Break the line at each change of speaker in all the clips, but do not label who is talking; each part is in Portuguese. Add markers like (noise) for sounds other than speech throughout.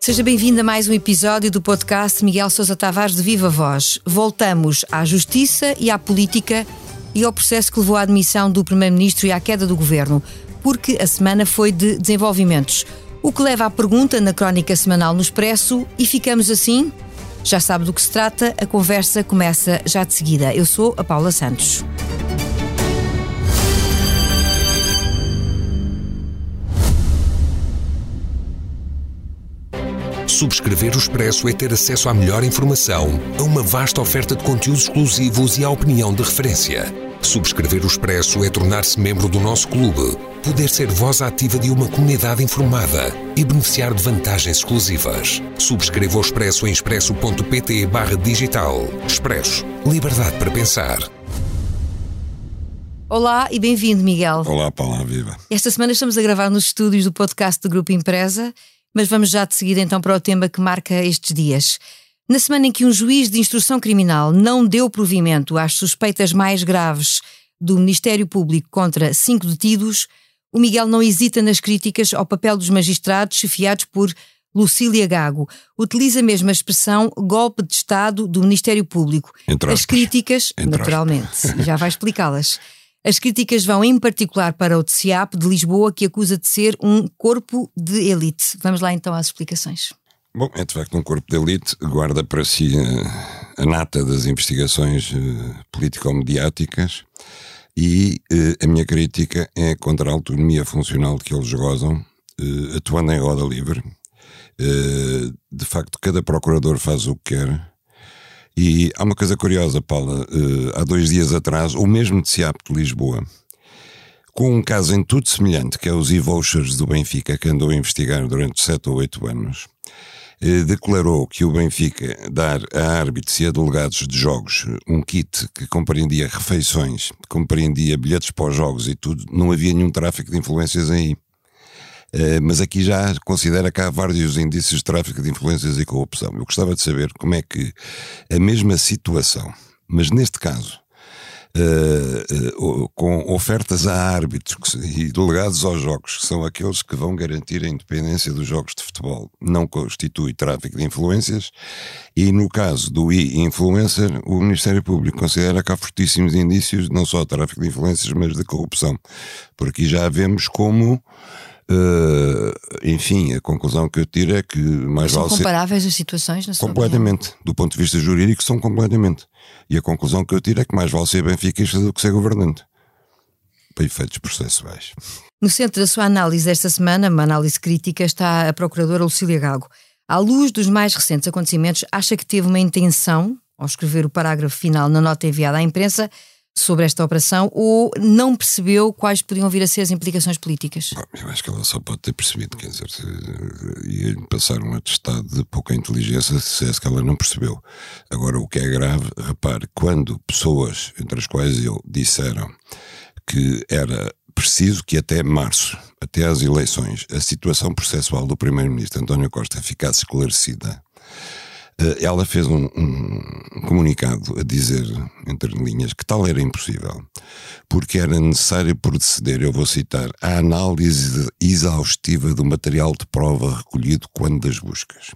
Seja bem-vindo a mais um episódio do podcast Miguel Sousa Tavares de Viva Voz. Voltamos à justiça e à política e ao processo que levou à admissão do Primeiro-Ministro e à queda do governo, porque a semana foi de desenvolvimentos. O que leva à pergunta na crónica semanal no Expresso e ficamos assim? Já sabe do que se trata, a conversa começa já de seguida. Eu sou a Paula Santos.
Subscrever o Expresso é ter acesso à melhor informação, a uma vasta oferta de conteúdos exclusivos e à opinião de referência. Subscrever o Expresso é tornar-se membro do nosso clube, poder ser voz ativa de uma comunidade informada e beneficiar de vantagens exclusivas. Subscreva o Expresso em expresso.pt barra digital. Expresso. Liberdade para pensar.
Olá e bem-vindo, Miguel.
Olá, Paula Viva.
Esta semana estamos a gravar nos estúdios do podcast do Grupo Empresa, mas vamos já de seguida então para o tema que marca estes dias. Na semana em que um juiz de instrução criminal não deu provimento às suspeitas mais graves do Ministério Público contra cinco detidos, o Miguel não hesita nas críticas ao papel dos magistrados chefiados por Lucília Gago. Utiliza mesmo a expressão golpe de Estado do Ministério Público.
Entre
As
aspas.
críticas,
Entre
naturalmente, já vai explicá-las. As críticas vão em particular para o TCIAP de Lisboa, que acusa de ser um corpo de elite. Vamos lá então às explicações.
Bom, é de facto um corpo de elite, guarda para si a nata das investigações eh, político-mediáticas e eh, a minha crítica é contra a autonomia funcional que eles gozam, eh, atuando em roda livre. De facto, cada procurador faz o que quer. E há uma coisa curiosa, Paula. eh, há dois dias atrás, o mesmo TCIAP de Lisboa, com um caso em tudo semelhante, que é os e-vouchers do Benfica, que andou a investigar durante sete ou oito anos, eh, declarou que o Benfica dar a árbitros e a delegados de jogos um kit que compreendia refeições, compreendia bilhetes os jogos e tudo, não havia nenhum tráfico de influências aí. Eh, mas aqui já considera que há vários indícios de tráfico de influências e corrupção. Eu gostava de saber como é que a mesma situação, mas neste caso, eh, o- com ofertas a árbitros (laughs) e delegados aos jogos, que são aqueles que vão garantir a independência dos jogos de futebol, não constitui tráfico de influências, e no caso do e-influencer, o Ministério Público considera que há fortíssimos indícios, não só de tráfico de influências, mas de corrupção. Por aqui já vemos como. Eh, enfim, a conclusão que eu tiro é que mais
São
vale ser-
comparáveis as situações, na sua opinião?
Completamente. Do ponto de vista jurídico, são completamente. E a conclusão que eu tiro é que mais vale ser benfiquista do que ser governante. Para efeitos processuais.
No centro da sua análise desta semana, uma análise crítica, está a procuradora Lucília Gago. À luz dos mais recentes acontecimentos, acha que teve uma intenção, ao escrever o parágrafo final na nota enviada à imprensa, sobre esta operação, ou não percebeu quais podiam vir a ser as implicações políticas?
Bom, Eu acho que ela só pode ter percebido, quer dizer, se- ia-lhe passar um atestado de pouca inteligência se dissesse que ela não percebeu. Agora, o que é grave, repare, quando pessoas, entre as quais eu, disseram que era preciso que até março, até às eleições, a situação processual do Primeiro-Ministro António Costa ficasse esclarecida, eh, ela fez um, um comunicado a dizer, entre linhas, que tal era impossível, porque era necessário proceder, eu vou citar, à análise exaustiva do material de prova recolhido quando das buscas.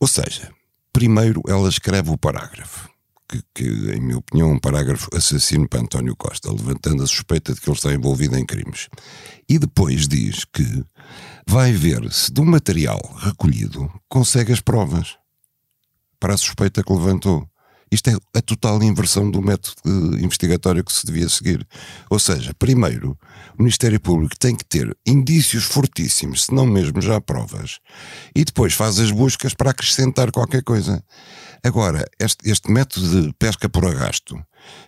Ou seja, primeiro ela escreve o parágrafo, que, que, em minha opinião, é um parágrafo assassino para António Costa, levantando a suspeita de que ele está envolvido em crimes. E depois diz que vai ver se do material recolhido consegue as provas para a suspeita que levantou. Isto é a total inversão do método eh, investigatório que se devia seguir. Ou seja, primeiro, o Ministério Público tem que ter indícios fortíssimos, se não mesmo já provas, e depois faz as buscas para acrescentar qualquer coisa. Agora, este, este método de pesca por arrasto,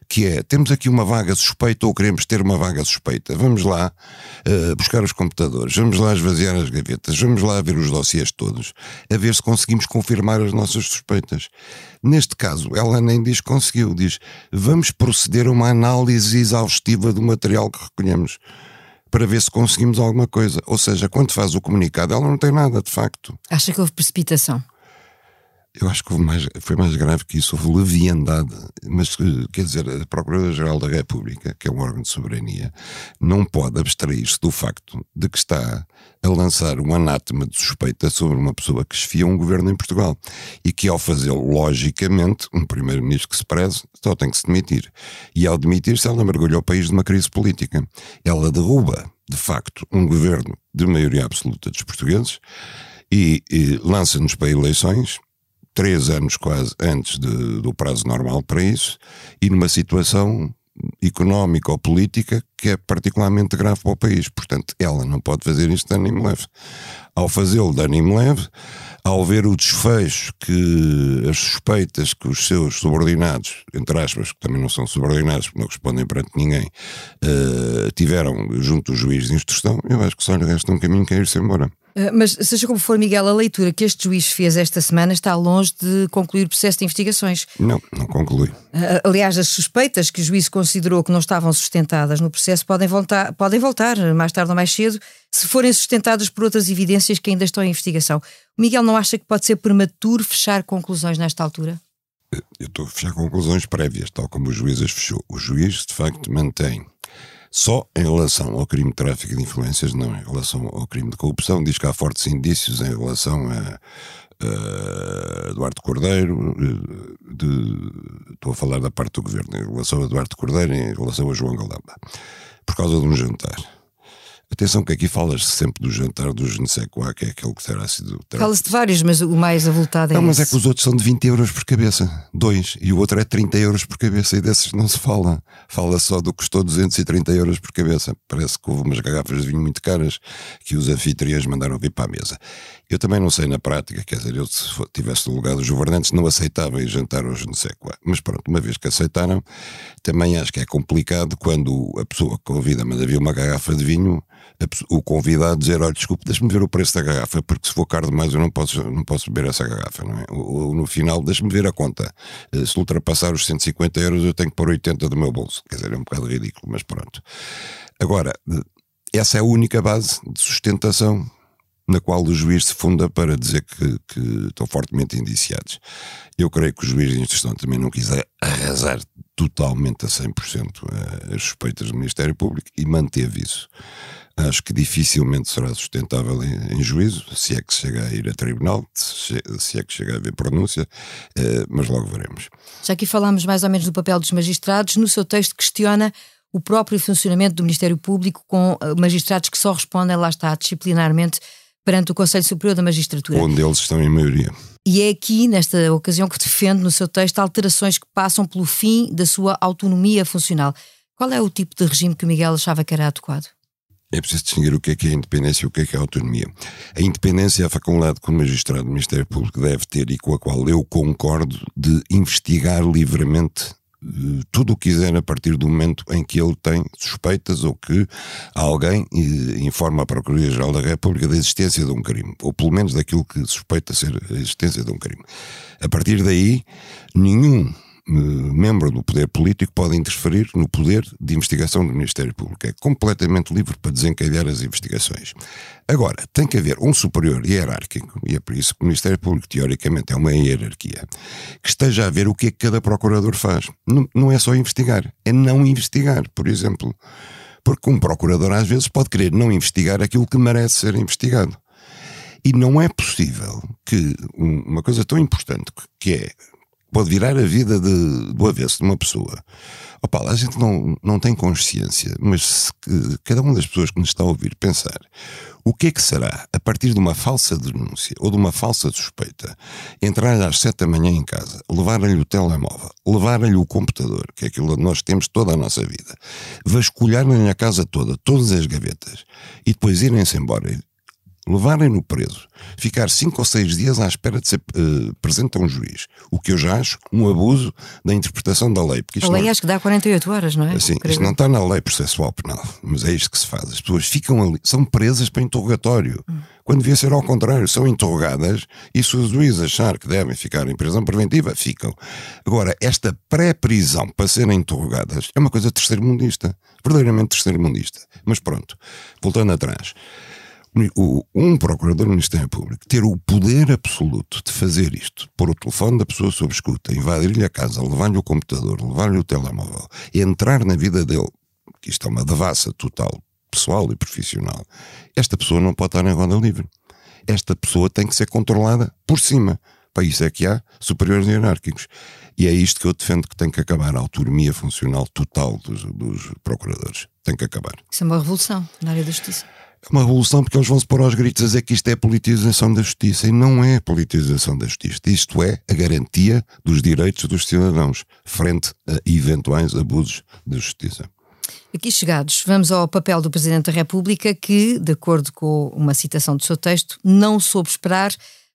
que é, temos aqui uma vaga suspeita ou queremos ter uma vaga suspeita, vamos lá eh, buscar os computadores, vamos lá esvaziar as gavetas, vamos lá ver os dossiês todos, a ver se conseguimos confirmar as nossas suspeitas. Neste caso, ela nem diz conseguiu, diz vamos proceder a uma análise exaustiva do material que recolhemos para ver se conseguimos alguma coisa. Ou seja, quando faz o comunicado, ela não tem nada, de facto.
Acha que houve precipitação?
Eu acho que mais, foi mais grave que isso, houve leviandade. Mas, quer dizer, a Procuradora-Geral da República, que é um órgão de soberania, não pode abstrair-se do facto de que está a lançar um anátema de suspeita sobre uma pessoa que esfia um governo em Portugal. E que, ao fazê-lo, logicamente, um primeiro-ministro que se preze só tem que se demitir. E, ao demitir-se, ela mergulha o país numa crise política. Ela derruba, de facto, um governo de maioria absoluta dos portugueses e, e lança-nos para eleições três anos quase antes de, do prazo normal para isso, e numa situação económica ou política que é particularmente grave para o país. Portanto, ela não pode fazer isto de ânimo leve. Ao fazê-lo de ânimo leve, ao ver o desfecho que as suspeitas que os seus subordinados, entre aspas, que também não são subordinados, porque não respondem perante ninguém, uh, tiveram junto do juiz de instrução, eu acho que só lhe resta um caminho que é ir-se embora.
Eh, mas, seja como for, Miguel, a leitura que este juiz fez esta semana está longe de concluir o processo de investigações.
Não, não conclui.
Eh, aliás, as suspeitas que o juiz considerou que não estavam sustentadas no processo podem voltar, podem voltar mais tarde ou mais cedo, se forem sustentadas por outras evidências que ainda estão em investigação. O Miguel não acha que pode ser prematuro fechar conclusões nesta altura?
Eu estou a fechar conclusões prévias, tal como o juiz as fechou. O juiz, de facto, mantém só em relação ao crime de tráfico de influências, não em relação ao crime de corrupção. Diz que há fortes indícios em relação a, a Eduardo Cordeiro, de, estou a falar da parte do governo, em relação a Eduardo Cordeiro, em relação a João Galamba, por causa de um jantar. Atenção que aqui falas sempre do jantar do je que é aquele que terá sido.
Fala-se de vários, mas o mais avultado é
Não, mas
esse.
é que os outros são de 20 euros por cabeça, dois, e o outro é 30 euros por cabeça, e desses não se fala. Fala só do que custou 230 euros por cabeça. Parece que houve umas garrafas de vinho muito caras que os anfitriões mandaram vir para a mesa. Eu também não sei na prática, quer dizer, eu se tivesse no lugar dos governantes não aceitava ir jantar hoje não sei qual. Mas pronto, uma vez que aceitaram, também acho que é complicado quando a pessoa convida, mas havia uma garrafa de vinho, o convidado dizer, olha, desculpe, deixe-me ver o preço da garrafa, porque se for caro demais eu não posso, não posso beber essa garrafa, não é? Ou, no final, deixe-me ver a conta. Eh, se ultrapassar os 150 euros eu tenho que pôr 80 do meu bolso. Quer dizer, é um bocado ridículo, mas pronto. Agora, essa é a única base de sustentação na qual o juiz se funda para dizer que, que, estão fortemente indiciados. Eu creio que o juiz de instrução também não quis arrasar totalmente a 100% as suspeitas do Ministério Público e manteve isso. Acho que dificilmente será sustentável em, em juízo, se é que chega a ir a tribunal, se, se é que chega a haver pronúncia, eh, mas logo veremos.
Já aqui falámos mais ou menos do papel dos magistrados, no seu texto questiona o próprio funcionamento do Ministério Público com eh, magistrados que só respondem, lá está, disciplinarmente perante o Conselho Superior da Magistratura.
Onde eles estão em maioria.
E é aqui, nesta ocasião, que defende no seu texto alterações que passam pelo fim da sua autonomia funcional. Qual é o tipo de regime que o Miguel achava que era adequado?
É preciso distinguir o que é que é independência e o que é que é autonomia. A independência é a faculdade que o magistrado do Ministério Público deve ter e com a qual eu concordo de investigar livremente tudo o que quiser a partir do momento em que ele tem suspeitas ou que alguém informa a Procuradoria-Geral da República da existência de um crime, ou pelo menos daquilo que suspeita ser a existência de um crime. A partir daí, nenhum membro do poder político pode interferir no poder de investigação do Ministério Público. É completamente livre para desencadear as investigações. Agora, tem que haver um superior hierárquico, e é por isso que o Ministério Público, teoricamente, é uma hierarquia, que esteja a ver o que é que cada procurador faz. Não, não é só investigar, é não investigar, por exemplo. Porque um procurador, às vezes, pode querer não investigar aquilo que merece ser investigado. E não é possível que uma coisa tão importante que é pode virar a vida de, do avesso de uma pessoa. Opa, a gente não, não tem consciência, mas se cada uma das pessoas que nos está a ouvir pensar o que é que será, a partir de uma falsa denúncia ou de uma falsa suspeita, entrar às sete da manhã em casa, levar-lhe o telemóvel, levar-lhe o computador, que é aquilo que nós temos toda a nossa vida, vasculhar-lhe a casa toda, todas as gavetas, e depois irem-se embora levarem-no preso, ficar cinco ou seis dias à espera de ser uh, presente a um juiz, o que eu já acho um abuso da interpretação da lei.
Porque a lei não... acho que dá 48 horas, não é?
Assim, isto não está na lei processual penal, mas é isto que se faz. As pessoas ficam ali, são presas para interrogatório, hum. quando devia ser ao contrário, são interrogadas e se o juiz achar que devem ficar em prisão preventiva, ficam. Agora, esta pré-prisão para serem interrogadas é uma coisa terceiro-mundista, verdadeiramente terceiro-mundista. Mas pronto, voltando atrás. Um procurador do Ministério Público ter o poder absoluto de fazer isto, pôr o telefone da pessoa sob escuta, invadir-lhe a casa, levar-lhe o computador, levar-lhe o telemóvel, entrar na vida dele, que isto é uma devassa total, pessoal e profissional, esta pessoa não pode estar em roda livre. Esta pessoa tem que ser controlada por cima. Para isso é que há superiores hierárquicos. E é isto que eu defendo que tem que acabar, a autonomia funcional total dos, dos procuradores. Tem que acabar.
Isso é uma revolução na área da justiça.
Uma revolução porque eles vão se pôr aos gritos a dizer que isto é politização da justiça e não é politização da justiça. Isto é a garantia dos direitos dos cidadãos frente a eventuais abusos da justiça.
Aqui chegados, vamos ao papel do Presidente da República que, de acordo com uma citação do seu texto, não soube esperar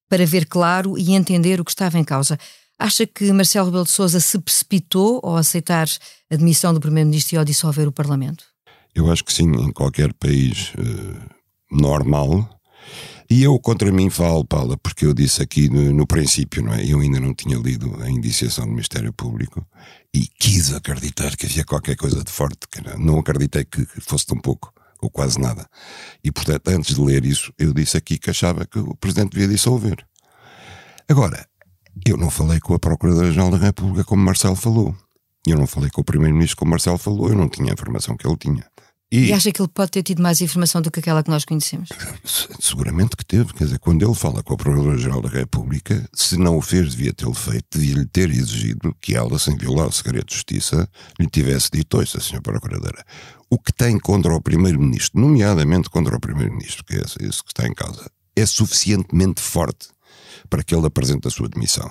para ver claro e entender o que estava em causa. Acha que Marcelo Rebelo de Sousa se precipitou ao aceitar a demissão do Primeiro-Ministro e ao dissolver o Parlamento?
Eu acho que sim, em qualquer país uh, normal. E eu contra mim falo, Paula, porque eu disse aqui no, no, princípio, não é? Eu ainda não tinha lido a indiciação do Ministério Público e quis acreditar que havia qualquer coisa de forte. Que não, acreditei que fosse tão pouco ou quase nada. E portanto, antes de ler isso, eu disse aqui que achava que o Presidente devia dissolver. Agora, eu não falei com a Procuradora-Geral da República como Marcelo falou. Eu não falei com o Primeiro-Ministro como Marcelo falou. Eu não tinha a informação que ele tinha.
E, e, acha que ele pode ter tido mais informação do que aquela que nós conhecemos?
Seguramente que teve. Quer dizer, quando ele fala com a Procuradora-Geral da República, se não o fez, devia tê-lo feito, devia-lhe ter exigido que ela, sem violar o segredo de justiça, lhe tivesse dito: isso, Sra. Procuradora, o que tem contra o Primeiro-Ministro, nomeadamente contra o Primeiro-Ministro, que é isso que está em causa, é suficientemente forte para que ele apresente a sua demissão.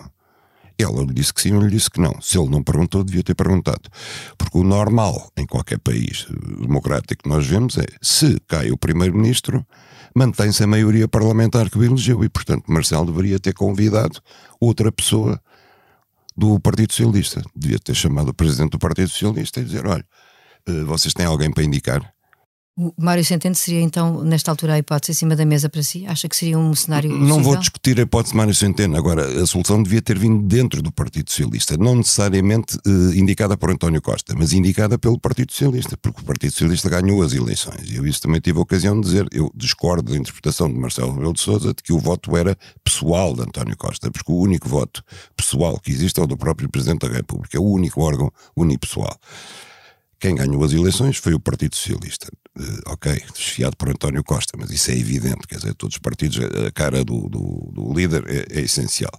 Ela lhe disse que sim, eu lhe disse que não. Se ele não perguntou, devia ter perguntado. Porque o normal em qualquer país democrático que nós vemos é se cai o primeiro-ministro, mantém-se a maioria parlamentar que o elegeu e, portanto, Marcelo deveria ter convidado outra pessoa do Partido Socialista. Devia ter chamado o presidente do Partido Socialista e dizer: olha, eh, vocês têm alguém para indicar?
O Mário Centeno seria então, nesta altura, a hipótese acima da mesa para si? Acha que seria um cenário.
Não possível? vou discutir a hipótese de Mário Centeno. Agora, a solução devia ter vindo dentro do Partido Socialista, não necessariamente uh, indicada por António Costa, mas indicada pelo Partido Socialista, porque o Partido Socialista ganhou as eleições. E eu isso também tive a ocasião de dizer. Eu discordo da interpretação de Marcelo Rebelo de Souza de que o voto era pessoal de António Costa, porque o único voto pessoal que existe é o do próprio Presidente da República, é o único órgão unipessoal. Quem ganhou as eleições foi o Partido Socialista. Uh, ok, desfiado por António Costa, mas isso é evidente, quer dizer, todos os partidos, a cara do, do, do líder é, é, essencial.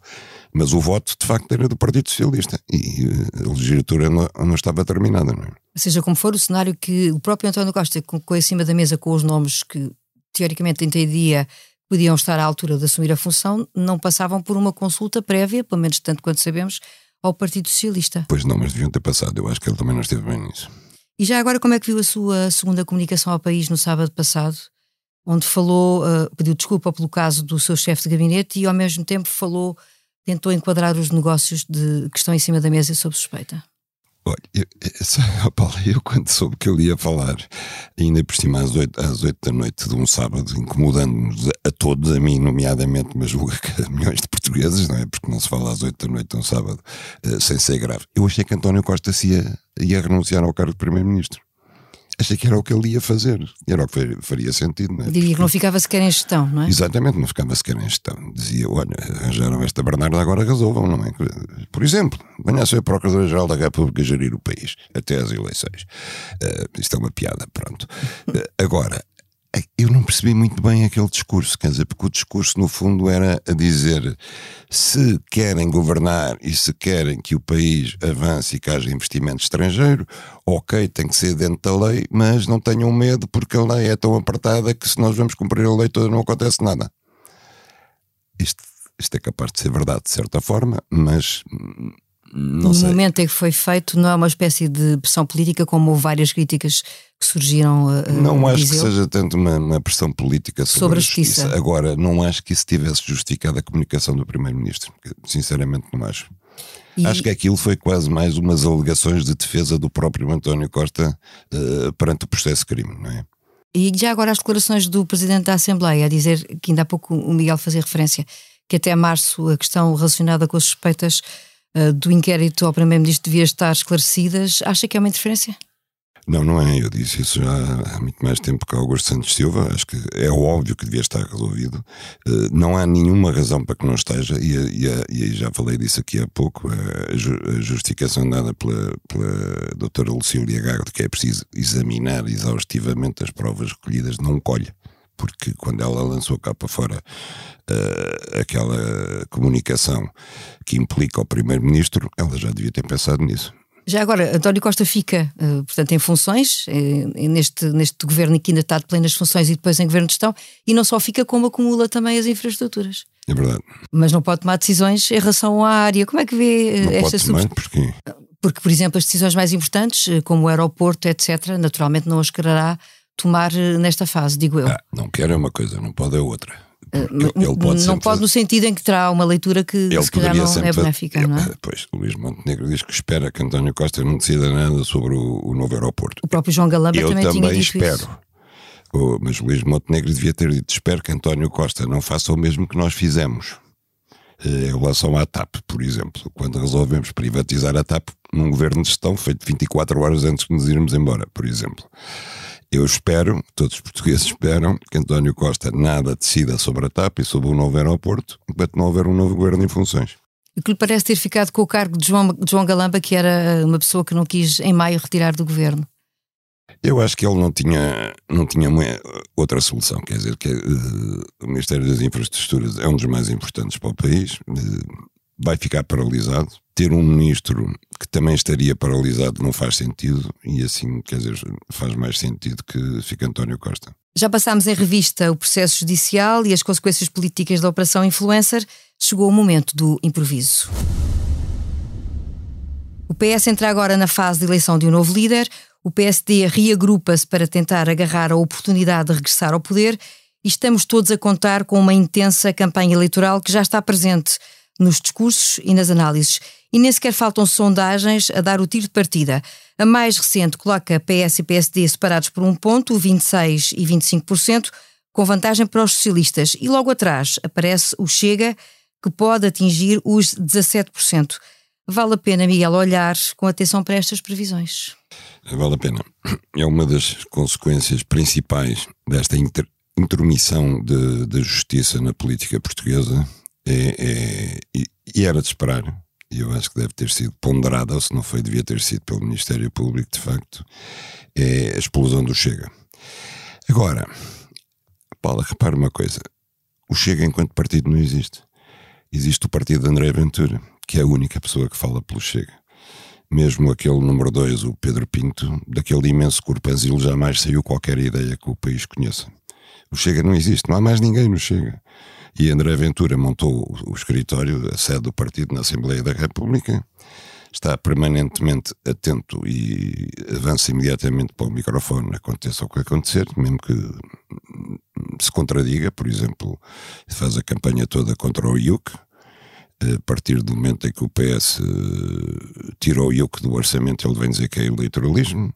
Mas o voto, de facto, era do Partido Socialista e uh, a legislatura não, não, estava terminada, não é?
Seja como for, o cenário que o próprio António Costa colocou em cima da mesa com os nomes que, teoricamente, entendia podiam estar à altura de assumir a função, não passavam por uma consulta prévia, pelo menos tanto quanto sabemos, ao Partido Socialista.
Pois não, mas deviam ter passado. Eu acho que ele também não esteve bem nisso.
E já agora, como é que viu a sua segunda comunicação ao país no sábado passado, onde falou, uh, pediu desculpa pelo caso do seu chefe de gabinete e ao mesmo tempo falou, tentou enquadrar os negócios de, que estão em cima da mesa sob suspeita?
Olha, eu, eu, (laughs) Paulo, eu quando soube que ele ia falar, ainda por cima às oito, às oito da noite de um sábado, incomodando-nos a, todos, a mim nomeadamente, mas (laughs) a milhões de portugueses, não é? Porque não se fala às oito da noite de um sábado uh, sem ser grave. Eu achei que António Costa ia, ia renunciar ao cargo de Primeiro-Ministro achei que era o que ele ia fazer. Era o que faria sentido. Não é?
Diria que não ficava sequer em gestão, não é?
Exatamente, não ficava sequer em gestão. Dizia, olha, arranjaram esta Bernarda, agora resolvam, não é? Por exemplo, venha a ser Procurador-Geral da República gerir o país até às eleições. Uh, isto é uma piada, pronto. Uh, agora, eu não percebi muito bem aquele discurso, quer dizer, porque o discurso no fundo era a dizer se querem governar e se querem que o país avance e que haja investimento estrangeiro, ok, tem que ser dentro da lei, mas não tenham medo porque a lei é tão apertada que se nós vamos cumprir a lei toda não acontece nada. Isto, isto é capaz de ser verdade de certa forma, mas não
no
sei.
momento em que foi feito, não é uma espécie de pressão política, como houve várias críticas que surgiram. Uh,
não acho que seja tanto uma, uma pressão política sobre, sobre a justiça. justiça. Agora, não acho que isso tivesse justificado a comunicação do Primeiro-Ministro. Sinceramente, não acho. E... Acho que aquilo foi quase mais umas alegações de defesa do próprio António Costa uh, perante o processo de crime, não é?
E já agora as declarações do Presidente da Assembleia, a dizer que ainda há pouco o Miguel fazia referência, que até março a questão relacionada com as suspeitas uh, do inquérito ao Primeiro-Ministro devia estar esclarecidas, acha que é uma interferência?
Não, não é. Eu disse isso já há muito mais tempo que Augusto Santos Silva. Acho que é óbvio que devia estar resolvido. Uh, não há nenhuma razão para que não esteja, e, e, e já falei disso aqui há pouco. A, justificação dada pela, pela doutora Lucília de que é preciso examinar exaustivamente as provas recolhidas não colhe porque quando ela lançou cá para fora uh, aquela comunicação que implica o primeiro-ministro, ela já devia ter pensado nisso.
Já agora, António Costa fica, uh, portanto, em funções, uh, neste, neste governo que ainda está de plenas funções e depois em governo de gestão, e não só fica, como acumula também as infraestruturas.
É verdade.
Mas não pode tomar decisões em relação à área. Como é que vê
não
esta
tomar, porquê?
Porque, por exemplo, as decisões mais importantes, como o aeroporto, etc., naturalmente não as quererá tomar nesta fase, digo eu.
Ah, não quer é uma coisa, não pode é outra.
Eh, ele pode não pode fazer... no sentido em que terá uma leitura que ele se calhar não é benéfica, não é?
Pois, o Luís Montenegro diz que espera que António Costa não decida nada sobre o, o novo aeroporto.
O próprio João Galamba
eu
também,
também
tinha dito
espero.
Isso.
Oh, mas o Luís Montenegro devia ter dito: espero que António Costa não faça o mesmo que nós fizemos. Eh, em relação à TAP, por exemplo, quando resolvemos privatizar a TAP num governo de gestão feito 24 horas antes de nos irmos embora, por exemplo. Eu espero, todos os portugueses esperam, que António Costa nada decida sobre a TAP e sobre o novo aeroporto, enquanto não houver um novo governo em funções.
O que lhe parece ter ficado com o cargo de João, de João Galamba, que era uma pessoa que não quis, em maio, retirar do governo?
Eu acho que ele não tinha, não tinha outra solução. Quer dizer, que uh, o Ministério das Infraestruturas é um dos mais importantes para o país. Uh, vai ficar paralisado. Ter um ministro que também estaria paralisado não faz sentido e assim, quer dizer, faz mais sentido que fique António Costa.
Já passámos em revista o processo judicial e as consequências políticas da Operação Influencer. Chegou o momento do improviso. O PS entra agora na fase de eleição de um novo líder. O PSD reagrupa-se para tentar agarrar a oportunidade de regressar ao poder e estamos todos a contar com uma intensa campanha eleitoral que já está presente nos discursos e nas análises. E nem sequer faltam sondagens a dar o tiro de partida. A mais recente coloca PS e PSD separados por um ponto, 26% e 25%, com vantagem para os socialistas. E logo atrás aparece o Chega, que pode atingir os 17%. Vale a pena, Miguel, olhar com atenção para estas previsões.
Vale a pena. É uma das consequências principais desta inter intromissão da justiça na política portuguesa é, é, e era de esperar, e eu acho que deve ter sido ponderada, ou se não foi, devia ter sido pelo Ministério Público, de facto, é a explosão do Chega. Agora, Paula, repare uma coisa: o Chega, enquanto partido, não existe. Existe o partido de André Ventura, que é a única pessoa que fala pelo Chega. Mesmo aquele número 2, o Pedro Pinto, daquele imenso corpanzil jamais saiu qualquer ideia que o país conheça. O Chega não existe, não há mais ninguém no Chega. E André Ventura montou o escritório, a sede do partido na Assembleia da República, está permanentemente atento e avança imediatamente para o microfone, aconteça o que acontecer, mesmo que se contradiga, por exemplo, faz a campanha toda contra o IUC, a partir do momento em que o PS eh, tirou o IUC do orçamento, ele vem dizer que é eleitoralismo,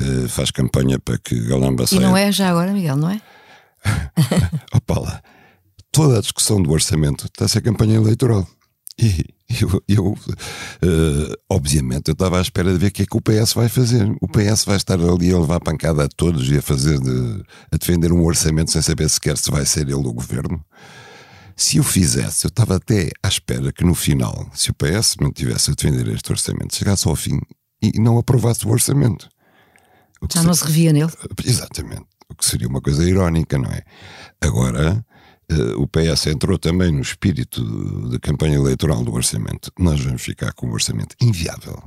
eh, faz campanha para que Galamba saia...
E não é já agora, Miguel, não é? (laughs)
Opa lá toda a discussão do orçamento está a campanha eleitoral. E eu, eu uh, obviamente, eu estava à espera de ver o que é que o PS vai fazer. O PS vai estar ali a levar pancada a todos e a fazer de, a defender um orçamento sem saber sequer se vai ser ele o governo. Se o fizesse, eu estava até à espera que no final, se o PS não tivesse a defender este orçamento, chegasse ao fim e não aprovasse o orçamento.
O Já não se revia nele?
Exatamente. O que seria uma coisa irónica, não é? Agora, o PS entrou também no espírito da campanha eleitoral do orçamento. Nós vamos ficar com um orçamento inviável,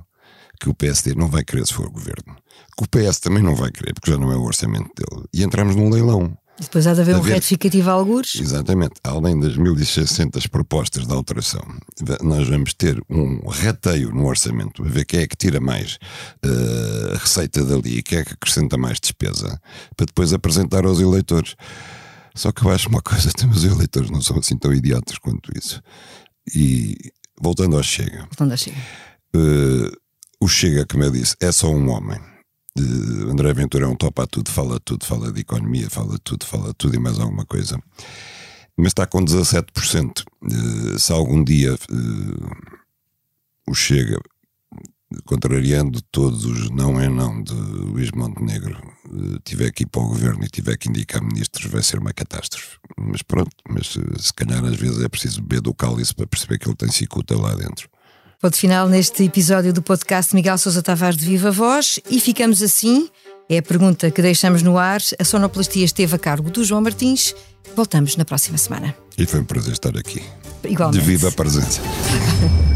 que o PSD não vai querer se for governo, que o PS também não vai querer, porque já não é o orçamento dele. E entramos num leilão.
E depois há de haver um ver... retificativo a algures?
Exatamente. Além das 1.600 propostas de alteração, nós vamos ter um rateio no orçamento, a ver quem é que tira mais uh, receita dali e quem é que acrescenta mais despesa, para depois apresentar aos eleitores. Só que eu acho uma coisa: (laughs) os eleitores não são assim tão idiotas quanto isso. E voltando ao Chega.
Voltando ao Chega.
Uh, o Chega, como eu disse, é só um homem. Uh, André Ventura é um topa a tudo, fala tudo, fala de economia, fala tudo, fala tudo e mais alguma coisa. Mas está com 17%. Uh, se algum dia uh, o Chega contrariando todos os não é não de Luís Montenegro, eh, tiver que ir para o governo e tiver que indicar ministros, vai ser uma catástrofe. Mas pronto, mas eh, se calhar às vezes é preciso beber do cálice para perceber que ele tem cicuta lá dentro.
Ponto final neste episódio do podcast Miguel Sousa Tavares de Viva Voz e ficamos assim. É a pergunta que deixamos no ar. A sonoplastia esteve a cargo do João Martins. Voltamos na próxima semana.
E foi um prazer estar aqui.
Igualmente.
De viva presença. (laughs)